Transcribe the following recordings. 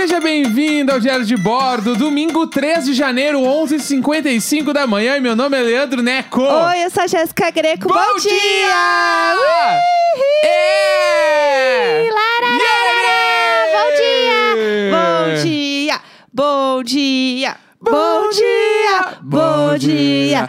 Seja bem-vindo ao Diário de Bordo, domingo 3 de janeiro, 11h55 da manhã. E meu nome é Leandro Neco. Oi, eu sou a Jéssica Greco. Bom, Bom dia! dia! Ui! É! Lararara! Yeah! Bom dia! Bom dia! Bom dia! Bom dia! Bom dia!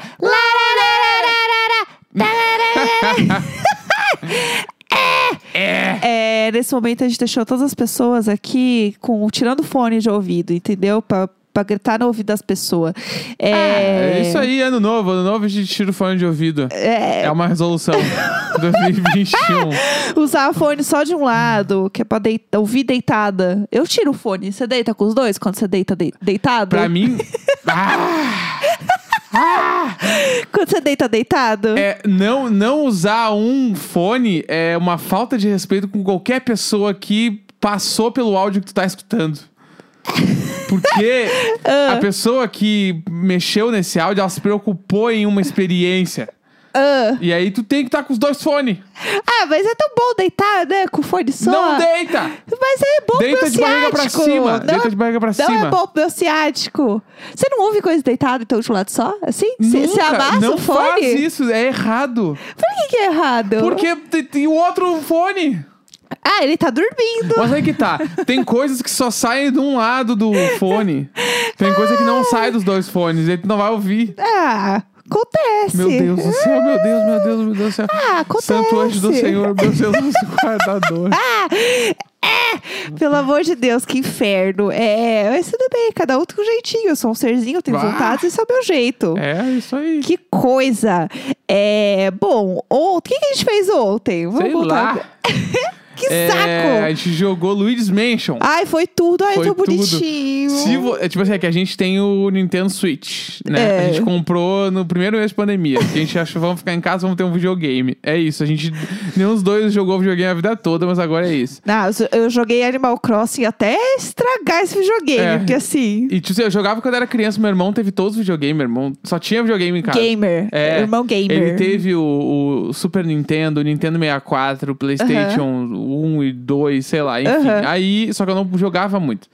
É. É, nesse momento a gente deixou todas as pessoas aqui com tirando fone de ouvido, entendeu? Pra, pra gritar no ouvido das pessoas. É, É isso aí, ano novo. Ano novo a gente tira o fone de ouvido. É, É uma resolução. 2021. usar fone só de um lado, que é pra deit- ouvir deitada. Eu tiro o fone. Você deita com os dois quando você deita de- deitado? Pra mim. Ah! Quando você deita deitado? É, não, não usar um fone é uma falta de respeito com qualquer pessoa que passou pelo áudio que tu tá escutando. Porque Ah. a pessoa que mexeu nesse áudio, ela se preocupou em uma experiência. Ah. E aí tu tem que estar com os dois fones. Ah, mas é tão bom deitar, né? Com fone só. Não deita! Mas é bom Deita pro de barriga pra cima. Não, Deita de barriga pra não cima. é bom pro meu ciático. Você não ouve coisa deitada, então, de um lado só? Assim? Você amassa não o fone? faz isso, é errado. Por que, que é errado? Porque tem, o outro fone. Ah, ele tá dormindo. Mas aí que tá. Tem coisas que só saem de um lado do fone. Tem coisa que não sai dos dois fones. E tu não vai ouvir. Ah, acontece. Meu Deus do céu, meu Deus, meu Deus, meu Deus do céu. Ah, acontece. Santo anjo do Senhor, meu Deus, nosso guardador. Ah, é, pelo amor de Deus, que inferno. É, mas tudo bem, cada um tem um jeitinho. Eu sou um serzinho, eu tenho Ah. vontade, esse é o meu jeito. É, isso aí. Que coisa. É, bom, ontem, o que, que a gente fez ontem? Vamos Sei voltar. lá. que É, saco. a gente jogou Luigi's Mansion. Ai, foi tudo. Ai, Foi tão bonitinho. Se vo- é tipo assim, é que a gente tem o Nintendo Switch, né? É. A gente comprou no primeiro mês de pandemia. que a gente achou, vamos ficar em casa, vamos ter um videogame. É isso. A gente, nenhum dos dois jogou videogame a vida toda, mas agora é isso. Não, eu joguei Animal Crossing até estragar esse videogame, É. porque assim, E tipo, assim, eu jogava quando era criança, meu irmão teve todos os videogames, meu irmão só tinha videogame em casa. gamer, É, irmão gamer. Ele teve o, o Super Nintendo, o Nintendo 64, o PlayStation 1 e 2, sei lá, enfim. Aham. Aí, só que eu não jogava muito.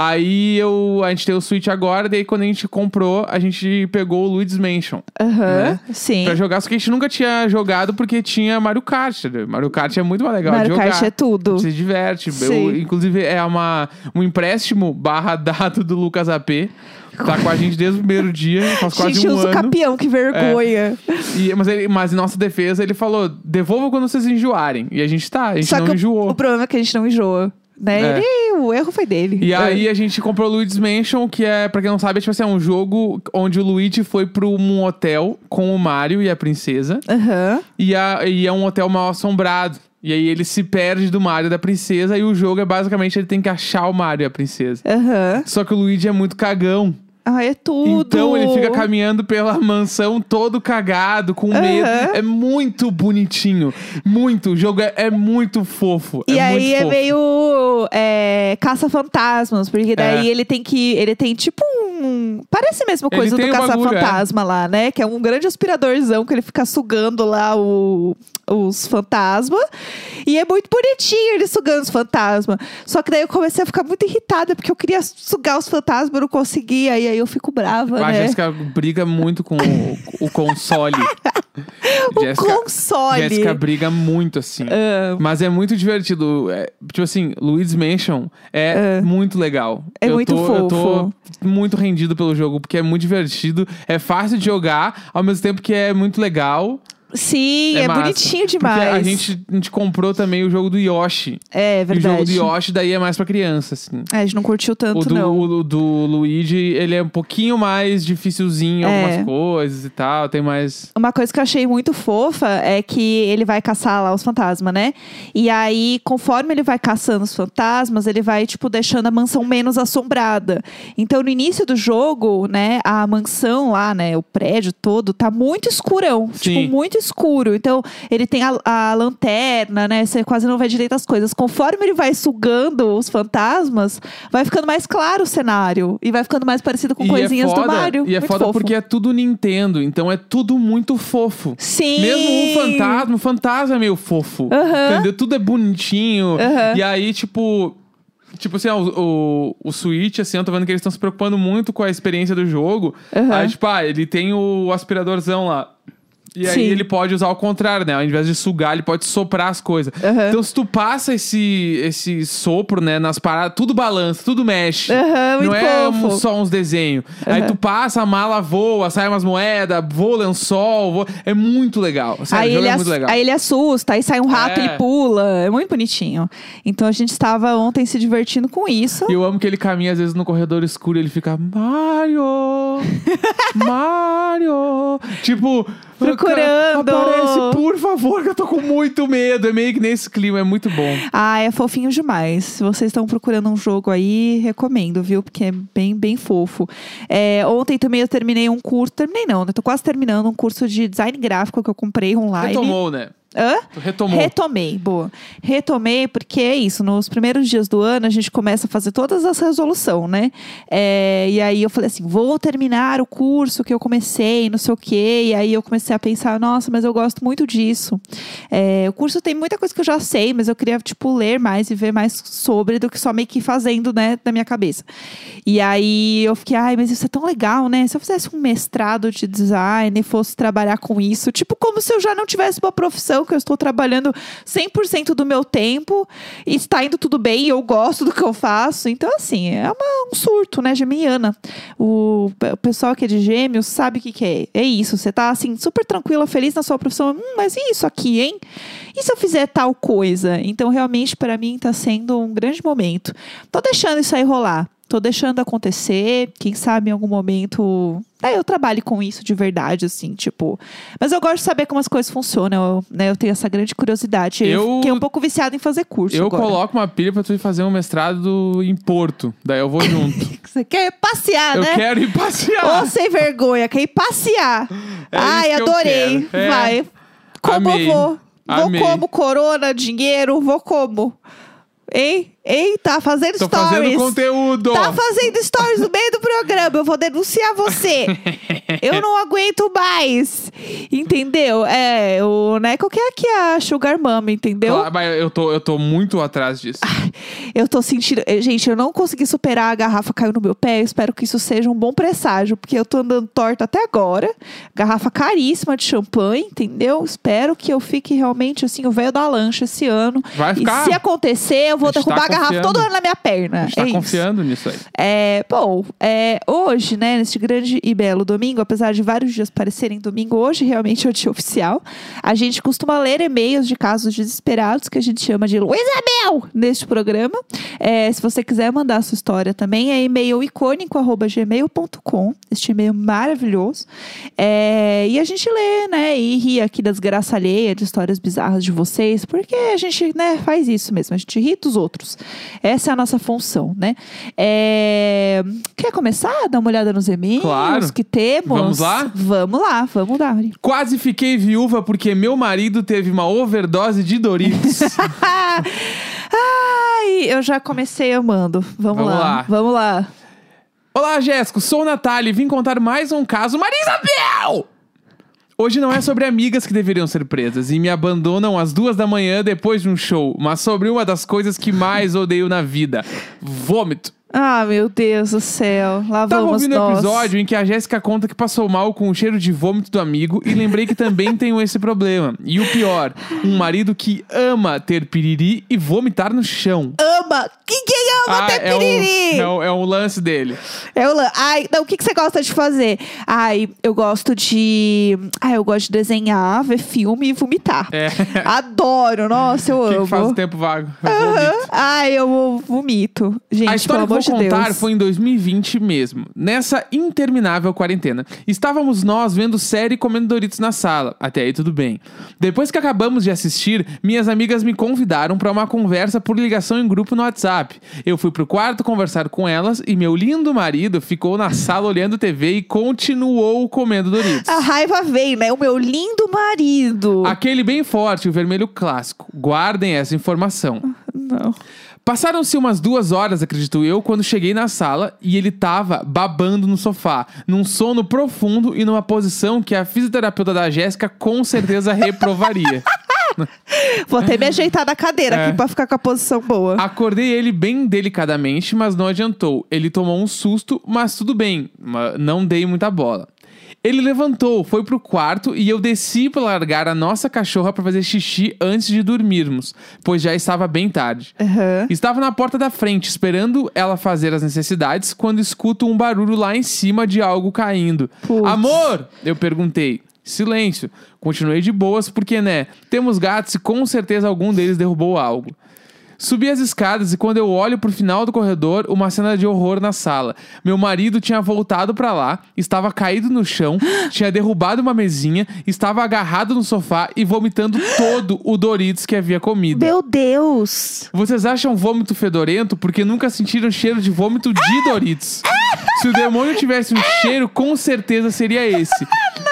Aí eu, a gente tem o Switch agora, daí quando a gente comprou, a gente pegou o Luigi's Mansion Aham, né? sim. pra jogar, só que a gente nunca tinha jogado porque tinha Mario Kart. né? Mario Kart é muito mais legal de Mario jogar. Kart é tudo. Se diverte. Eu, inclusive, é uma, um empréstimo barra dado do Lucas AP. Tá com a gente desde o primeiro dia, faz quase gente um usa o ano. É. campeão, que vergonha. E- mas, ele, mas em nossa defesa, ele falou: devolva quando vocês enjoarem. E a gente tá, a gente Só não que o- enjoou. O, problema é que a gente não enjoa. Né? É. Ele, o erro foi dele. E É. aí a gente comprou o Luigi's Mansion, que é, pra quem não sabe, é, tipo assim, é um jogo onde o Luigi foi pra um hotel com o Mario e a princesa. Aham. E, a, e é um hotel mal assombrado. E aí ele se perde do Mario e da princesa. E o jogo é basicamente ele tem que achar o Mario e a princesa. Aham. Só que o Luigi é muito cagão. Ah, é tudo. Então ele fica caminhando pela mansão todo cagado, com medo. Aham. É muito bonitinho. Muito. O jogo é, é muito fofo. E é aí é fofo. meio é, caça-fantasmas, porque daí É. ele tem que. Ele tem tipo um. Parece a mesma coisa do bagulho, caça-fantasma lá, né? Que é um grande aspiradorzão que ele fica sugando lá o- os fantasmas. E é muito bonitinho ele sugando os fantasmas. Só que daí eu comecei a ficar muito irritada, porque eu queria sugar os fantasmas, eu não conseguia. E aí eu fico brava, A né? Jéssica briga muito com o, o console. o Jéssica- console. Jéssica briga muito, assim. Ah, Mas é muito divertido. É, tipo assim, Luigi's Mansion é muito legal. É eu muito tô, Eu tô fofo. muito rendido pelo jogo, porque é muito divertido. É fácil de jogar, ao mesmo tempo que é muito legal. Sim, é, massa. bonitinho Porque demais. a gente, a gente comprou também o jogo do Yoshi. É E o jogo do verdade. Yoshi daí é mais pra criança, assim. É, a gente não curtiu tanto, O do, não. o do Luigi, ele é um pouquinho mais dificilzinho em É. algumas coisas e tal. Tem mais. Uma coisa que eu achei muito fofa é que ele vai caçar lá os fantasmas, né? E aí, conforme ele vai caçando os fantasmas, ele vai, tipo, deixando a mansão menos assombrada. Então, no início do jogo, né, a mansão lá, né, o prédio todo, tá muito escurão. Sim. Tipo, muito escuro. Então, ele tem a, a lanterna, né? Você quase não vê direito as coisas. Conforme ele vai sugando os fantasmas, vai ficando mais claro o cenário. E vai ficando mais parecido com e coisinhas é foda, do Mario. E é Muito foda fofo. porque é tudo Nintendo, então é tudo muito fofo. Sim! Mesmo o fantasma, o fantasma é meio fofo. Entendeu? Tudo é bonitinho. E aí, tipo. Tipo assim, ó, o, o, o Switch, assim, eu tô vendo que eles estão se preocupando muito com a experiência do jogo. Aham. Aí, tipo, ah, ele tem o aspiradorzão lá. E aí Sim. ele pode usar o contrário, né? Ao invés de sugar, ele pode soprar as coisas. Aham. Então, se tu passa esse, esse sopro, né, nas paradas, tudo balança, tudo mexe. Aham, Não é um- só uns desenhos. Aí Aham. tu passa, a mala voa, sai umas moedas, voa lençol. Voa... É muito legal. Sério, Aí ele, é muito legal. aí ele assusta, aí sai um rato, É. ele pula. É muito bonitinho. Então a gente estava ontem se divertindo com isso. E eu amo que ele caminha às vezes no corredor escuro e ele fica Mario! Mario! tipo, Procurando. Aparece, por favor, que eu tô com muito medo. É meio que nesse clima, é muito bom. Ah, é fofinho demais. Se vocês estão procurando um jogo aí, recomendo, viu? Porque é bem, bem fofo. É, ontem também eu terminei um curso. Terminei não, né? Tô quase terminando um curso de design gráfico que eu comprei online. Retomou, né? Hã? Retomou. Retomei, boa. Retomei porque é isso, nos primeiros dias do ano a gente começa a fazer todas as resoluções, né? É, e aí eu falei assim, vou terminar o curso que eu comecei, não sei o quê. E aí eu comecei a pensar, nossa, mas eu gosto muito disso. É, o curso tem muita coisa que eu já sei, mas eu queria, tipo, ler mais e ver mais sobre do que só meio que fazendo, né, da minha cabeça. E aí eu fiquei, ai, mas isso é tão legal, né? Se eu fizesse um mestrado de design e fosse trabalhar com isso, tipo, como se eu já não tivesse uma profissão que eu estou trabalhando 100% do meu tempo e está indo tudo bem eu gosto do que eu faço. Então, assim, é uma- um surto, né, geminiana. O, o pessoal que é de gêmeos sabe o que, que é. É isso, você tá, assim, super tranquila, feliz na sua profissão. Hum, mas e isso aqui, hein? E se eu fizer tal coisa? Então, realmente, para mim, tá sendo um grande momento. Tô deixando isso aí rolar. Tô deixando acontecer. Quem sabe em algum momento. né, eu trabalho com isso de verdade, assim, tipo. Mas eu gosto de saber como as coisas funcionam, eu, né? Eu tenho essa grande curiosidade. Eu- fiquei um pouco viciada em fazer curso. Eu agora. coloco uma pilha pra tu ir fazer um mestrado em Porto. Daí eu vou junto. Você quer passear, eu né? quero ir passear. Ô, sem vergonha, quer ir passear. É Ai, que eu adorei. quero. É. Vai. Como Amei. eu vou? Vou Amei. como corona, dinheiro, vou como? Hein? Hein? Tá fazendo Tô stories. fazendo conteúdo. Tá fazendo stories no meio do programa. Eu vou denunciar você. eu não aguento mais. Entendeu? É, o Neco que é aqui a Sugar Mama, entendeu? Claro, mas eu tô, eu tô muito atrás disso. Eu tô sentindo. eh, Gente, eu não consegui superar a garrafa caiu no meu pé. Eu espero que isso seja um bom presságio, porque eu tô andando torta até agora. Garrafa caríssima de champanhe, entendeu? Espero que eu fique realmente assim, o velho da lancha esse ano. Vai ficar. E se acontecer, eu vou tá derrubar a garrafa todo ano na minha perna. A gente tá é isso. confiando nisso aí. É, bom, é, hoje, né, neste grande e belo domingo, apesar de vários dias parecerem domingo, hoje realmente é o dia oficial. A gente costuma ler e-mails de casos desesperados, que a gente chama de Luísa Mel, neste programa. É, se você quiser mandar a sua história também, é e-mail icônico.gmail.com, este e-mail maravilhoso. É, e a gente lê, né, e ri aqui das graças alheias, de histórias bizarras de vocês, porque a gente, né, faz isso mesmo, a gente ri dos outros. Essa é a nossa função, né? É, Quer começar a dar uma olhada nos e-mails Claro. que temos? Vamos lá? Vamos lá, vamos lá. Quase fiquei viúva porque meu marido teve uma overdose de Doritos. Ai, eu já comecei amando. Vamos, Vamos lá. lá. Vamos lá. Olá, Jéssico. Sou Natália e vim contar mais um caso. Maria Isabel! Hoje não é sobre amigas que deveriam ser presas e me abandonam às duas da manhã depois de um show, mas sobre uma das coisas que mais odeio na vida: vômito. Ah, meu Deus do céu. Lá Tava vamos ouvindo nós. episódio em que a Jéssica conta que passou mal com o cheiro de vômito do amigo e lembrei que também tenho esse problema. E o pior, um marido que ama ter piriri e vomitar no chão. Ama! Quem, quem ama ter é, um, piriri? é, um, é um lance dele. É o lan- Ai, não, o que, que você gosta de fazer? Ai, eu gosto de. Ai, eu gosto de desenhar, ver filme e vomitar. É. Adoro, nossa, eu que, amo. que faz o tempo vago? Eu Aham. vomito. Ai, eu vomito. Gente, A história amor de contar Deus. foi em 2020 mesmo. Nessa interminável quarentena. Estávamos nós vendo série e comendo Doritos na sala. Até aí tudo bem. Depois que acabamos de assistir, minhas amigas me convidaram para uma conversa por ligação em grupo no WhatsApp. Eu fui pro quarto conversar com elas e meu lindo marido ficou na sala olhando TV e continuou comendo Doritos. A raiva vem, né? O meu lindo marido. Aquele bem forte, o vermelho clássico. Guardem essa informação. Não. Passaram-se umas duas horas, acredito eu, quando cheguei na sala e ele tava babando no sofá, num sono profundo e numa posição que a fisioterapeuta da Jéssica com certeza reprovaria. Vou até me ajeitar na cadeira É. aqui pra ficar com a posição boa. Acordei ele bem delicadamente, mas não adiantou. Ele tomou um susto, mas tudo bem, não dei muita bola. Ele levantou, foi pro quarto e eu desci para largar a nossa cachorra para fazer xixi antes de dormirmos, pois já estava bem tarde. Aham. Estava na porta da frente, esperando ela fazer as necessidades, quando escuto um barulho lá em cima de algo caindo. Putz. Amor! Eu perguntei. Silêncio. Continuei de boas, porque, né? Temos gatos e com certeza algum deles derrubou algo. Subi as escadas e quando eu olho pro final do corredor, uma cena de horror na sala. Meu marido tinha voltado pra lá, estava caído no chão, tinha derrubado uma mesinha, estava agarrado no sofá e vomitando todo o Doritos que havia comido. Meu Deus! Vocês acham vômito fedorento porque nunca sentiram cheiro de vômito de Doritos? Se o demônio tivesse um cheiro, com certeza seria esse.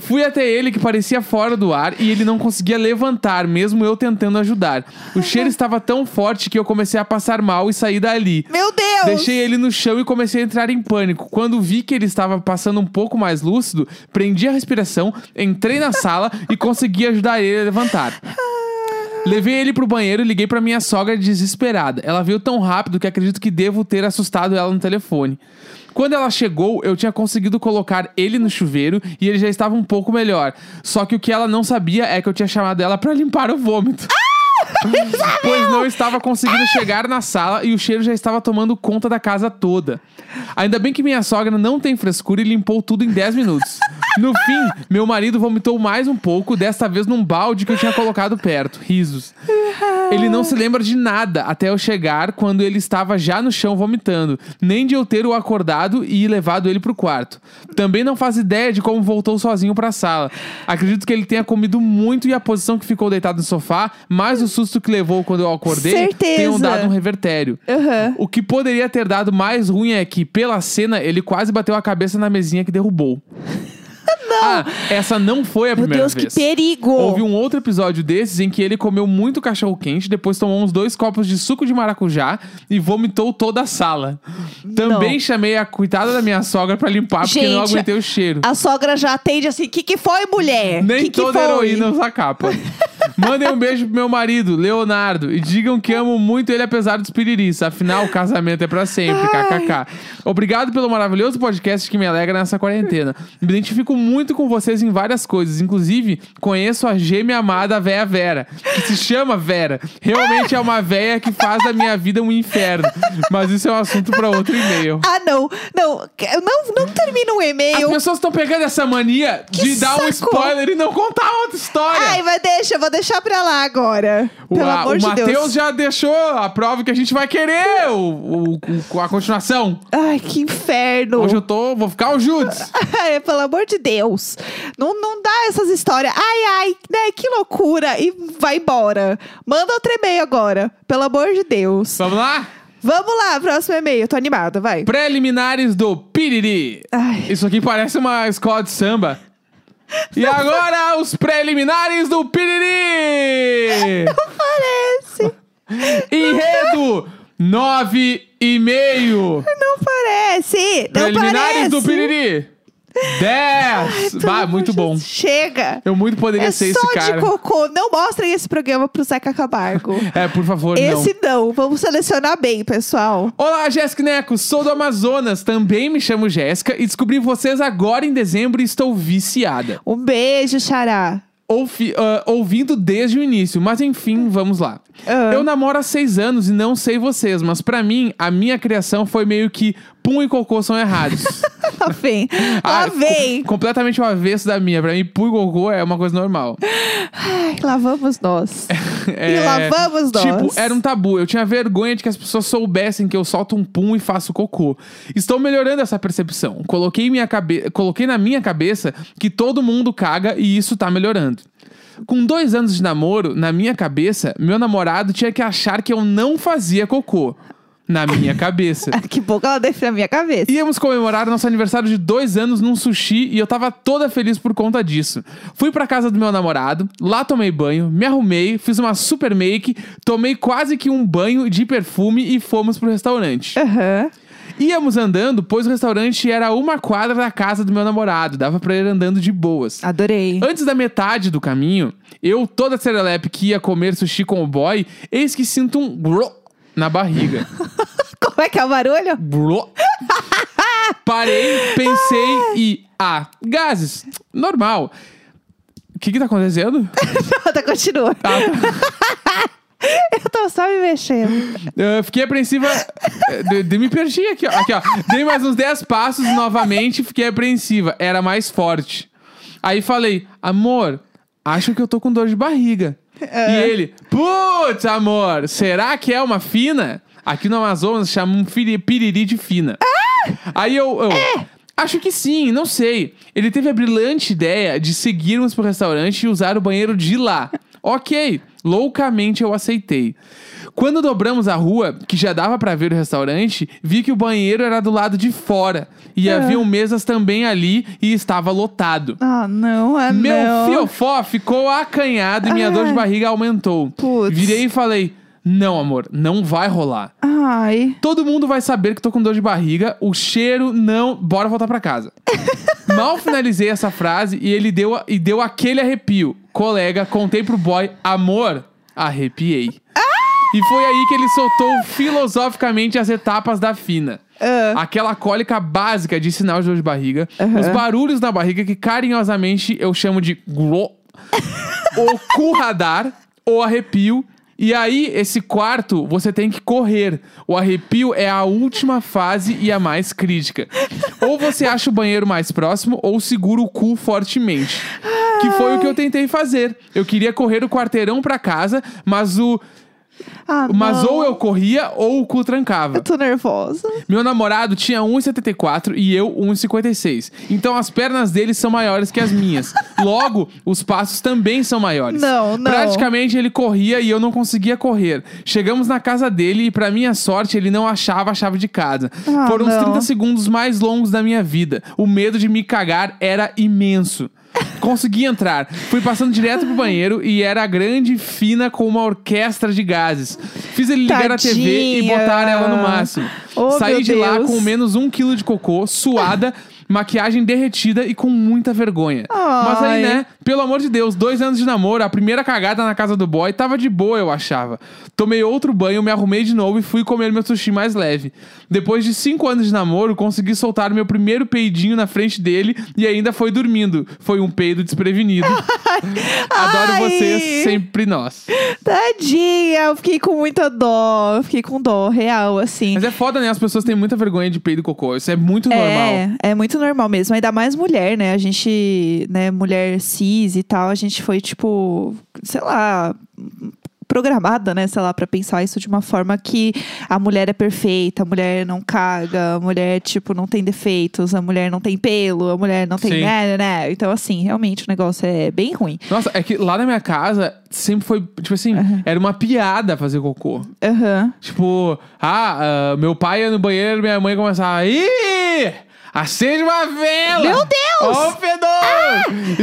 Fui até ele que parecia fora do ar e ele não conseguia levantar, mesmo eu tentando ajudar. O cheiro estava tão forte que eu comecei a passar mal e saí dali. Meu Deus! Deixei ele no chão e comecei a entrar em pânico. Quando vi que ele estava passando um pouco mais lúcido, prendi a respiração, entrei na sala e consegui ajudar ele a levantar. Levei ele pro banheiro e liguei pra minha sogra desesperada. Ela veio tão rápido que acredito que devo ter assustado ela no telefone. Quando ela chegou, eu tinha conseguido colocar ele no chuveiro e ele já estava um pouco melhor. Só que o que ela não sabia é que eu tinha chamado ela pra limpar o vômito. pois não estava conseguindo chegar na sala e o cheiro já estava tomando conta da casa toda. Ainda bem que minha sogra não tem frescura e limpou tudo em 10 minutos. No fim, meu marido vomitou mais um pouco, desta vez num balde que eu tinha colocado perto. Risos. Ele não se lembra de nada até eu chegar quando ele estava já no chão vomitando, nem de eu ter o acordado e levado ele pro quarto. Também não faz ideia de como voltou sozinho pra sala. Acredito que ele tenha comido muito e a posição que ficou deitado no sofá, mais o susto que levou quando eu acordei, Certeza. tenham dado um revertério. Aham. O que poderia ter dado mais ruim é que, pela cena, ele quase bateu a cabeça na mesinha que derrubou. Não! Ah, essa não foi a Meu primeira Deus, vez. que perigo! Houve um outro episódio desses em que ele comeu muito cachorro quente, depois tomou uns dois copos de suco de maracujá e vomitou toda a sala. Também Não. chamei a coitada da minha sogra pra limpar porque não Gente, aguentei o cheiro. A sogra já atende assim: o que, que foi, mulher? Nem que que toda foi? heroína usa capa. Mandem um beijo pro meu marido, Leonardo, e digam que amo muito ele apesar dos piriris. Afinal, o casamento é pra sempre, kkk. Obrigado pelo maravilhoso podcast que me alegra nessa quarentena. Me identifico muito com vocês em várias coisas. Inclusive, conheço a gêmea amada véia Vera, que se chama Vera. Realmente é uma véia que faz da minha vida um inferno. Mas isso é um assunto pra outro e-mail. Ah, não. Não, não, não termina um As e-mail. pessoas estão pegando essa mania Que de dar um saco! spoiler e não contar outra história. Ai, mas deixa, eu vou deixar pra lá agora. O, Pelo a- amor o de Matheus Deus. já deixou a prova que a gente vai querer o, o- o- a continuação. Ai, que inferno. Hoje eu tô, vou ficar o Judes. Ai, pelo amor de Deus. Não, não dá essas histórias. Ai, ai, né? Que loucura. E vai embora. Manda outro e-mail agora. Pelo amor de Deus. Vamos lá? Vamos lá, próximo e-mail. Tô animada, vai. Preliminares do Piriri. Ai. Isso aqui parece uma escola de samba. E agora os preliminares do Piriri. Parece. Enredo nove e meio. Não parece. Não Preliminares parece. do Piriri. Dez. Pelo Bah, amor muito bom. Chega. Eu muito poderia É ser só esse cara. de cocô. Não mostrem esse programa pro Zeca Camargo. É, por favor, não. esse não. Vamos selecionar bem, pessoal. Olá, Jéssica Neco, sou do Amazonas, também me chamo Jéssica e descobri vocês agora em dezembro e estou viciada. Um beijo, Xará. Ouvi- ah, ouvindo desde o início, mas enfim, vamos lá. Ah. Eu namoro há seis anos e não sei vocês, mas pra mim, a minha criação foi meio que pum e cocô são errados. Lá vem. Lá Ah, vem. co- completamente o avesso da minha. Pra mim, pum e cocô é uma coisa normal. Ai, lá vamos nós. É, E lá vamos nós. Tipo, era um tabu. Eu tinha vergonha de que as pessoas soubessem que eu solto um pum e faço cocô. Estou melhorando essa percepção. Coloquei, minha cabe... Coloquei na minha cabeça que todo mundo caga e isso tá melhorando. Com dois anos de namoro, na minha cabeça, meu namorado tinha que achar que eu não fazia cocô. Na minha cabeça. Que que ela define a minha cabeça. Íamos comemorar nosso aniversário de dois anos num sushi e eu tava toda feliz por conta disso. Fui pra casa do meu namorado, lá tomei banho, me arrumei, fiz uma super make, tomei quase que um banho de perfume e fomos pro restaurante. Aham. Íamos andando, pois o restaurante era uma quadra da casa do meu namorado. Dava pra ir andando de boas. Adorei. Antes da metade do caminho, eu, toda serelepe que ia comer sushi com o boy, eis que sinto um na barriga. Como é que é o barulho? Gro. Parei, pensei e. Ah, gases. Normal. O que que tá acontecendo? tá, continua. Ah, tá. Eu tô só me mexendo. Eu fiquei apreensiva. eh, De, de- me perdi aqui, ó. Aqui, ó. Dei mais uns 10 passos novamente, fiquei apreensiva. Era mais forte. Aí falei, amor, acho que eu tô com dor de barriga. E ele, putz, amor, será que é uma fina? Aqui no Amazonas chamam firi- piriri de fina. Aí eu, eu acho que sim, não sei. Ele teve a brilhante ideia de seguirmos pro restaurante e usar o banheiro de lá. Ok, loucamente eu aceitei. Quando dobramos a rua, que já dava pra ver o restaurante, vi que o banheiro era do lado de fora. E haviam mesas também ali e estava lotado. Ah, não, ah, Meu não. fiofó ficou acanhado e minha dor de barriga aumentou. Putz. Virei e falei: Não, amor, não vai rolar. Ai. Todo mundo vai saber que tô com dor de barriga, o cheiro não. Bora voltar pra casa. Mal finalizei essa frase e ele deu, a- e deu aquele arrepio. Colega, contei pro boy, amor, arrepiei. E foi aí que ele soltou filosoficamente as etapas da fina. Ah. Aquela cólica básica de sinal de dor de barriga, os barulhos na barriga que carinhosamente eu chamo de glo, o cu radar, o arrepio. E aí, esse quarto, você tem que correr. O arrepio é a última fase e a mais crítica. Ou você acha o banheiro mais próximo, ou segura o cu fortemente. Que foi o que eu tentei fazer. Eu queria correr o quarteirão pra casa, mas o. Ah, Mas não. ou eu corria ou o cu trancava. Eu tô nervosa. Meu namorado tinha 1,74 e eu 1,56. Então as pernas dele são maiores que as minhas. Logo, os passos também são maiores. Não, não. Praticamente ele corria e eu não conseguia correr. Chegamos na casa dele e, pra minha sorte, ele não achava a chave de casa. Ah, Foram os não. 30 segundos mais longos da minha vida. O medo de me cagar era imenso. Consegui entrar. Fui passando direto pro banheiro e era grande, fina, com uma orquestra de gases. Fiz ele ligar a TV e Tadinha. botar ela no máximo. Oh, Saí de lá Deus. com menos um quilo de cocô, suada, maquiagem derretida e com muita vergonha. Mas aí, Ai. né? Pelo amor de Deus, dois anos de namoro, a primeira cagada na casa do boy tava de boa, eu achava. Tomei outro banho, me arrumei de novo e fui comer meu sushi mais leve. Depois de cinco anos de namoro, consegui soltar meu primeiro peidinho na frente dele e ainda foi dormindo. Foi um peido desprevenido. Adoro Ai. vocês, sempre nós. Tadinha, eu fiquei com muita dó. Eu fiquei com dó, real, assim. Mas é foda, né? As pessoas têm muita vergonha de peido e cocô. Isso é muito normal. É, é muito normal mesmo. Ainda mais mulher, né? A gente, né, mulher cis e tal, a gente foi, tipo, sei lá, programada, né, sei lá, pra pensar isso de uma forma que a mulher é perfeita, a mulher não caga, a mulher, tipo, não tem defeitos, a mulher não tem pelo, a mulher não tem. Sim. Né, né, né. Então, assim, realmente o negócio é bem ruim. Nossa, é que lá na minha casa sempre foi, tipo assim, era uma piada fazer cocô. Aham. Tipo, ah, ah, meu pai ia no banheiro, minha mãe começava, ih! Acende uma vela! Meu Deus! Ó o fedor!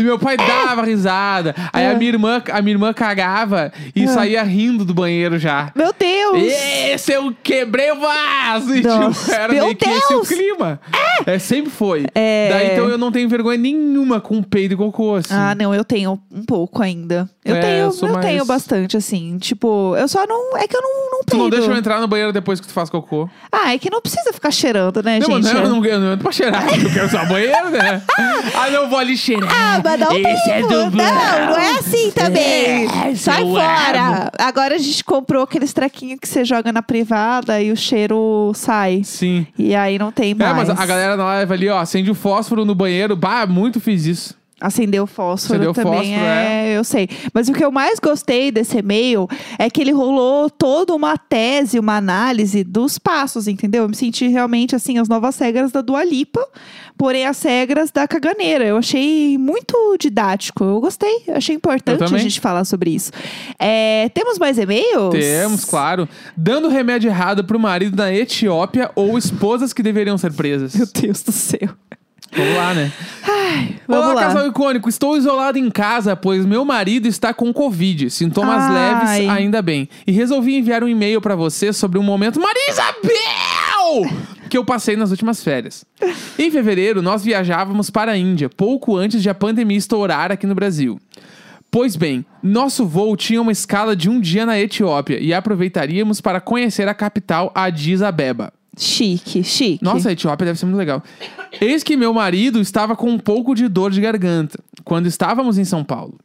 Meu pai dava risada. Aí a, minha irmã, a minha irmã cagava e saía rindo do banheiro já. Meu Deus! Esse eu quebrei o vaso! E, Nossa, tipo, era meu meio que esse o Deus! clima. É. sempre foi. É. Daí então eu não tenho vergonha nenhuma com peido e cocô, assim. Ah, não, eu tenho um pouco ainda. Eu É, tenho, eu eu, mais- tenho bastante, assim. Tipo, eu só não. É que eu não, não Tu não peido. deixa eu entrar no banheiro depois que tu faz cocô. Ah, é que não precisa ficar cheirando, né, Não, gente? não, eu não, eu não entro pra cheirar, eu quero só banheiro, né? ah, não vou ali cheirar. Ah, mas não Esse é do Não, não é assim também. É, Sai fora. Agora a gente comprou aqueles trequinhos que você joga na privada e o cheiro sai. Sim. E aí não tem É, mais. mas a galera na live ali, ó, acende o fósforo no banheiro. Bah, muito fiz isso. Acendeu o fósforo Acendeu também, fósforo, é, eu sei. Mas o que eu mais gostei desse e-mail é que ele rolou toda uma tese, uma análise dos passos, entendeu? Eu me senti realmente, assim, as novas regras da Dua Lipa, porém as regras da caganeira. Eu achei muito didático, eu gostei. Eu achei importante a gente falar sobre isso. É, temos mais e-mails? Temos, claro. Dando remédio errado pro marido na Etiópia ou esposas que deveriam ser presas. Meu Deus do céu. Vamos lá, né? Vamos Olá, lá. casal icônico. Estou isolado em casa, pois meu marido está com Covid. Sintomas Ai. leves, ainda bem. E resolvi enviar um e-mail pra você sobre um momento. Maria Isabel! que eu passei nas últimas férias. Em fevereiro, nós viajávamos para a Índia, pouco antes de a pandemia estourar aqui no Brasil. Pois bem, nosso voo tinha uma escala de um dia na Etiópia e aproveitaríamos para conhecer a capital Addis Abeba. Chique, chique. Nossa, a Etiópia deve ser muito legal. Eis que meu marido estava com um pouco de dor de garganta quando estávamos em São Paulo.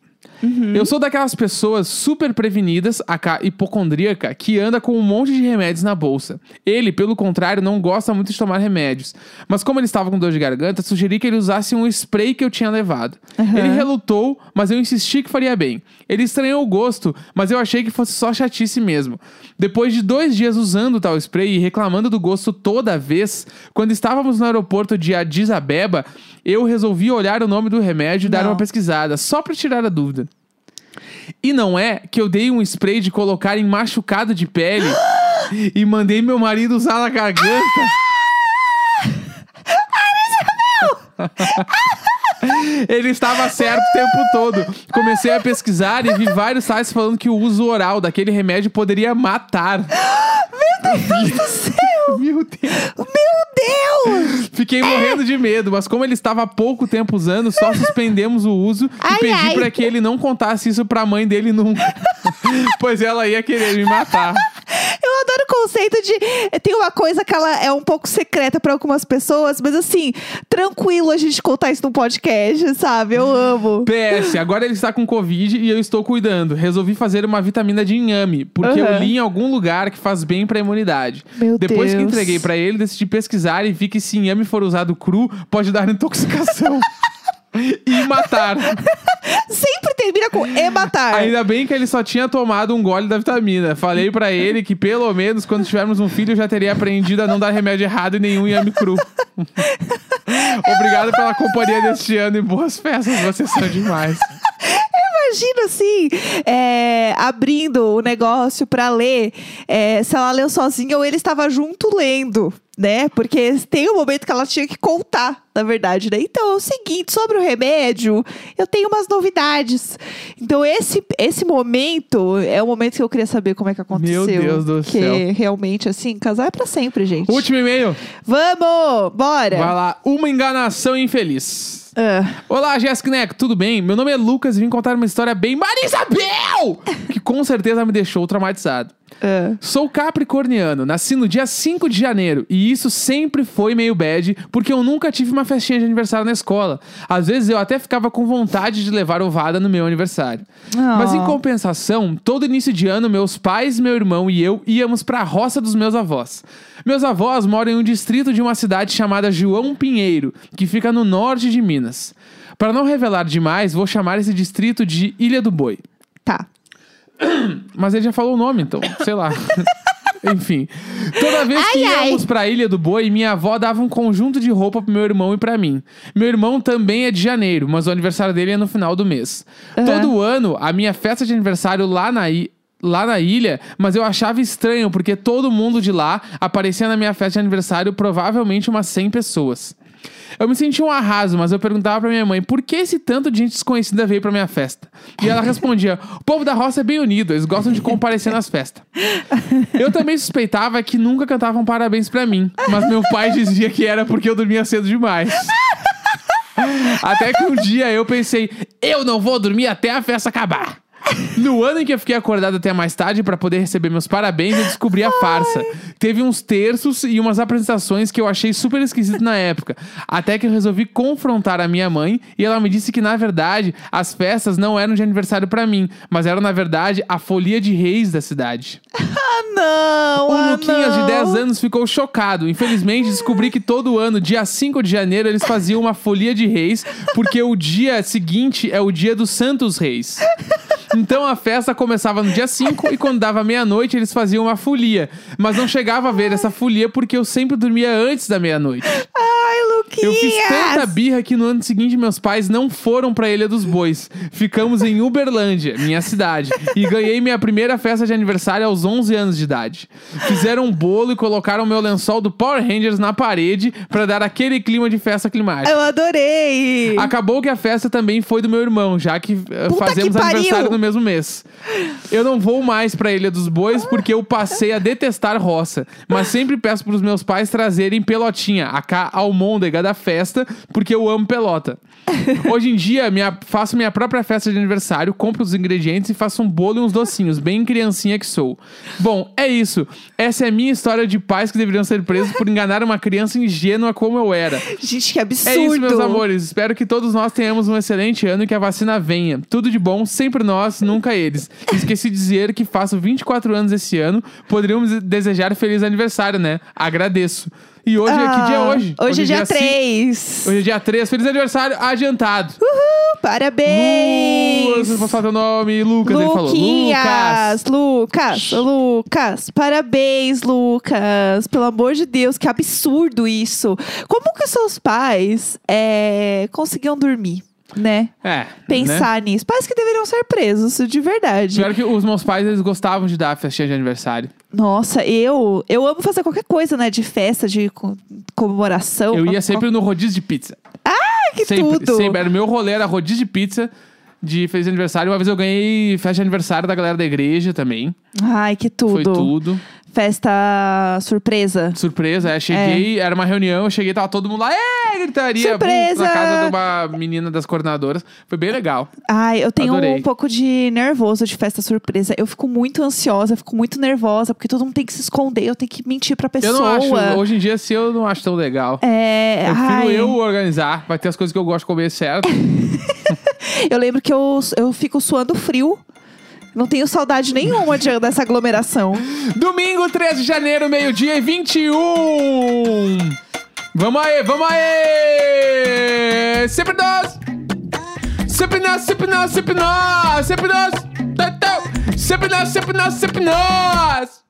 Eu sou daquelas pessoas super prevenidas, a hipocondríaca, que anda com um monte de remédios na bolsa. Ele, pelo contrário, não gosta muito de tomar remédios. Mas como ele estava com dor de garganta, sugeri que ele usasse um spray que eu tinha levado. Aham. Ele relutou, mas eu insisti que faria bem. Ele estranhou o gosto, mas eu achei que fosse só chatice mesmo. Depois de dois dias usando tal spray e reclamando do gosto toda vez, quando estávamos no aeroporto de Addis Abeba, eu resolvi olhar o nome do remédio e dar uma pesquisada, só para tirar a dúvida. E não é que eu dei um spray de colocar em machucado de pele e mandei meu marido usar na garganta. Ele estava certo o tempo todo. Comecei a pesquisar e vi vários sites falando que o uso oral daquele remédio poderia matar. Meu Deus do céu! Meu Deus. Meu Deus! Fiquei morrendo de medo, mas como ele estava há pouco tempo usando, só suspendemos o uso Ai, e pedi pra que ele não contasse isso pra mãe dele nunca. pois ela ia querer me matar. Eu adoro o conceito de. Tem uma coisa que ela é um pouco secreta pra algumas pessoas, mas assim, tranquilo a gente contar isso num podcast, sabe? Eu amo. PS, agora ele está com Covid e eu estou cuidando. Resolvi fazer uma vitamina de inhame, porque eu Aham. li em algum lugar que faz bem pra imunidade. Meu Depois que Deus. entreguei pra ele, decidi pesquisar e vi que se inhame for usado cru, pode dar intoxicação. e matar. Sempre termina com e matar. Ainda bem que ele só tinha tomado um gole da vitamina. Falei pra ele que pelo menos quando tivermos um filho eu já teria aprendido a não dar remédio errado e nenhum inhame cru. Obrigado pela companhia deste ano e boas festas, vocês são demais. Imagina assim, é, abrindo o negócio pra ler, é, se ela leu sozinha ou ele estava junto lendo, né? Porque tem um momento que ela tinha que contar, na verdade, né? Então é o seguinte, sobre o remédio, eu tenho umas novidades. Então esse, esse momento é o momento que eu queria saber como é que aconteceu. Meu Deus do Porque céu. realmente, assim, casar é pra sempre, gente. Último e-mail. Vamos! Bora! Vai lá. Uma enganação infeliz. Ah, Olá, Jéssica Neco, tudo bem? Meu nome é Lucas e vim contar uma história bem Marisabel! Que com certeza me deixou traumatizado. ah. Sou capricorniano, nasci no dia 5 de janeiro e isso sempre foi meio bad porque eu nunca tive uma festinha de aniversário na escola. Às vezes eu até ficava com vontade de levar ovada no meu aniversário. Mas em Oh. compensação, todo início de ano, meus pais, meu irmão e eu íamos pra roça dos meus avós. Meus avós moram em um distrito de uma cidade chamada João Pinheiro, que fica no norte de Minas. Para não revelar demais, vou chamar esse distrito de Ilha do Boi. Tá. Mas ele já falou o nome, então, sei lá. Enfim. Toda vez que Ai, ai. íamos pra Ilha do Boi, minha avó dava um conjunto de roupa pro meu irmão e pra mim. Meu irmão também é de janeiro, mas o aniversário dele é no final do mês. Aham. Todo ano, a minha festa de aniversário lá na ilha. Lá na ilha, mas eu achava estranho porque todo mundo de lá aparecia na minha festa de aniversário, provavelmente umas 100 pessoas. Eu me sentia um arraso, mas eu perguntava pra minha mãe por que esse tanto de gente desconhecida veio pra minha festa. E ela respondia: o povo da roça é bem unido, eles gostam de comparecer nas festas. Eu também suspeitava que nunca cantavam parabéns pra mim, mas meu pai dizia que era porque eu dormia cedo demais. Até que um dia eu pensei: eu não vou dormir até a festa acabar. No ano em que eu fiquei acordado até mais tarde pra poder receber meus parabéns, eu descobri a farsa. Teve uns terços e umas apresentações que eu achei super esquisito na época. Até que eu resolvi confrontar a minha mãe e ela me disse que na verdade as festas não eram de aniversário pra mim, mas eram na verdade a folia de reis da cidade. Ah, não! O ah, Luquinhas de não. 10 anos ficou chocado. Infelizmente, descobri que todo ano, dia 5 de janeiro, eles faziam uma folia de reis, porque o dia seguinte é o dia dos Santos Reis. Então a festa começava no dia 5 e quando dava meia-noite eles faziam uma folia. Mas não chegava a ver essa folia porque eu sempre dormia antes da meia-noite. Eu fiz tanta birra que no ano seguinte meus pais não foram pra Ilha dos Bois. Ficamos em Uberlândia, minha cidade, e ganhei minha primeira festa de aniversário aos 11 anos de idade. Fizeram um bolo e colocaram meu lençol do Power Rangers na parede pra dar aquele clima de festa climática. Eu adorei! Acabou que a festa também foi do meu irmão, já que eh, Puta fazemos que aniversário no mesmo mês. Eu não vou mais pra Ilha dos Bois porque eu passei a detestar roça, mas sempre peço pros meus pais trazerem pelotinha, a cá almôndega da festa, porque eu amo pelota. Hoje em dia, minha, faço minha própria festa de aniversário, compro os ingredientes e faço um bolo e uns docinhos, bem criancinha que sou. Bom, é isso. Essa é a minha história de pais que deveriam ser presos por enganar uma criança ingênua como eu era. Gente, que absurdo! É isso, meus amores. Espero que todos nós tenhamos um excelente ano e que a vacina venha. Tudo de bom, sempre nós, nunca eles. Esqueci de dizer que faço 24 anos esse ano. Poderíamos desejar feliz aniversário, né? Agradeço. E hoje, é que dia é Ah, hoje? Hoje é dia cin- 3. Hoje é dia 3. Feliz aniversário adiantado. Lu, Parabéns! Pode falar teu nome? Lucas, ele falou. Luquinhas, Lucas, Lucas, parabéns, Lucas. Pelo amor de Deus, que absurdo isso. Como que seus pais é, conseguiam dormir, né? É. Né? Pensar nisso. Pais que deveriam ser presos, de verdade. Pior que os meus pais, eles gostavam de dar festinha de aniversário. Nossa, eu eu amo fazer qualquer coisa, né? De festa, de co- comemoração. Eu ia qual- sempre no rodízio de pizza. Ah, que sempre, tudo! Sempre. Era o meu rolê, era rodízio de pizza de feliz aniversário. Uma vez eu ganhei festa de aniversário da galera da igreja também. Ai, que tudo. Foi tudo. Festa surpresa. Surpresa, é. Cheguei, era uma reunião, eu cheguei, tava todo mundo lá, é, gritaria. Surpresa! Na casa de uma menina das coordenadoras. Foi bem legal. Ai, eu tenho Adorei. um pouco de nervoso de festa surpresa. Eu fico muito ansiosa, fico muito nervosa, porque todo mundo tem que se esconder, eu tenho que mentir pra Eu pessoa. não acho, hoje em dia, se eu não acho tão legal. É, Eu prefiro ai, eu organizar. Vai ter as coisas que eu gosto de comer certo. eu lembro que eu, eu fico suando frio. Não tenho saudade nenhuma de, dessa aglomeração. Domingo, 13 de janeiro, meio-dia e 21. Vamos aí, vamos aí! Sempre nós! Sempre nós, sempre nós, sempre nós! Sempre nós! Tá, tá. Sempre nós, sempre nós, sempre nós!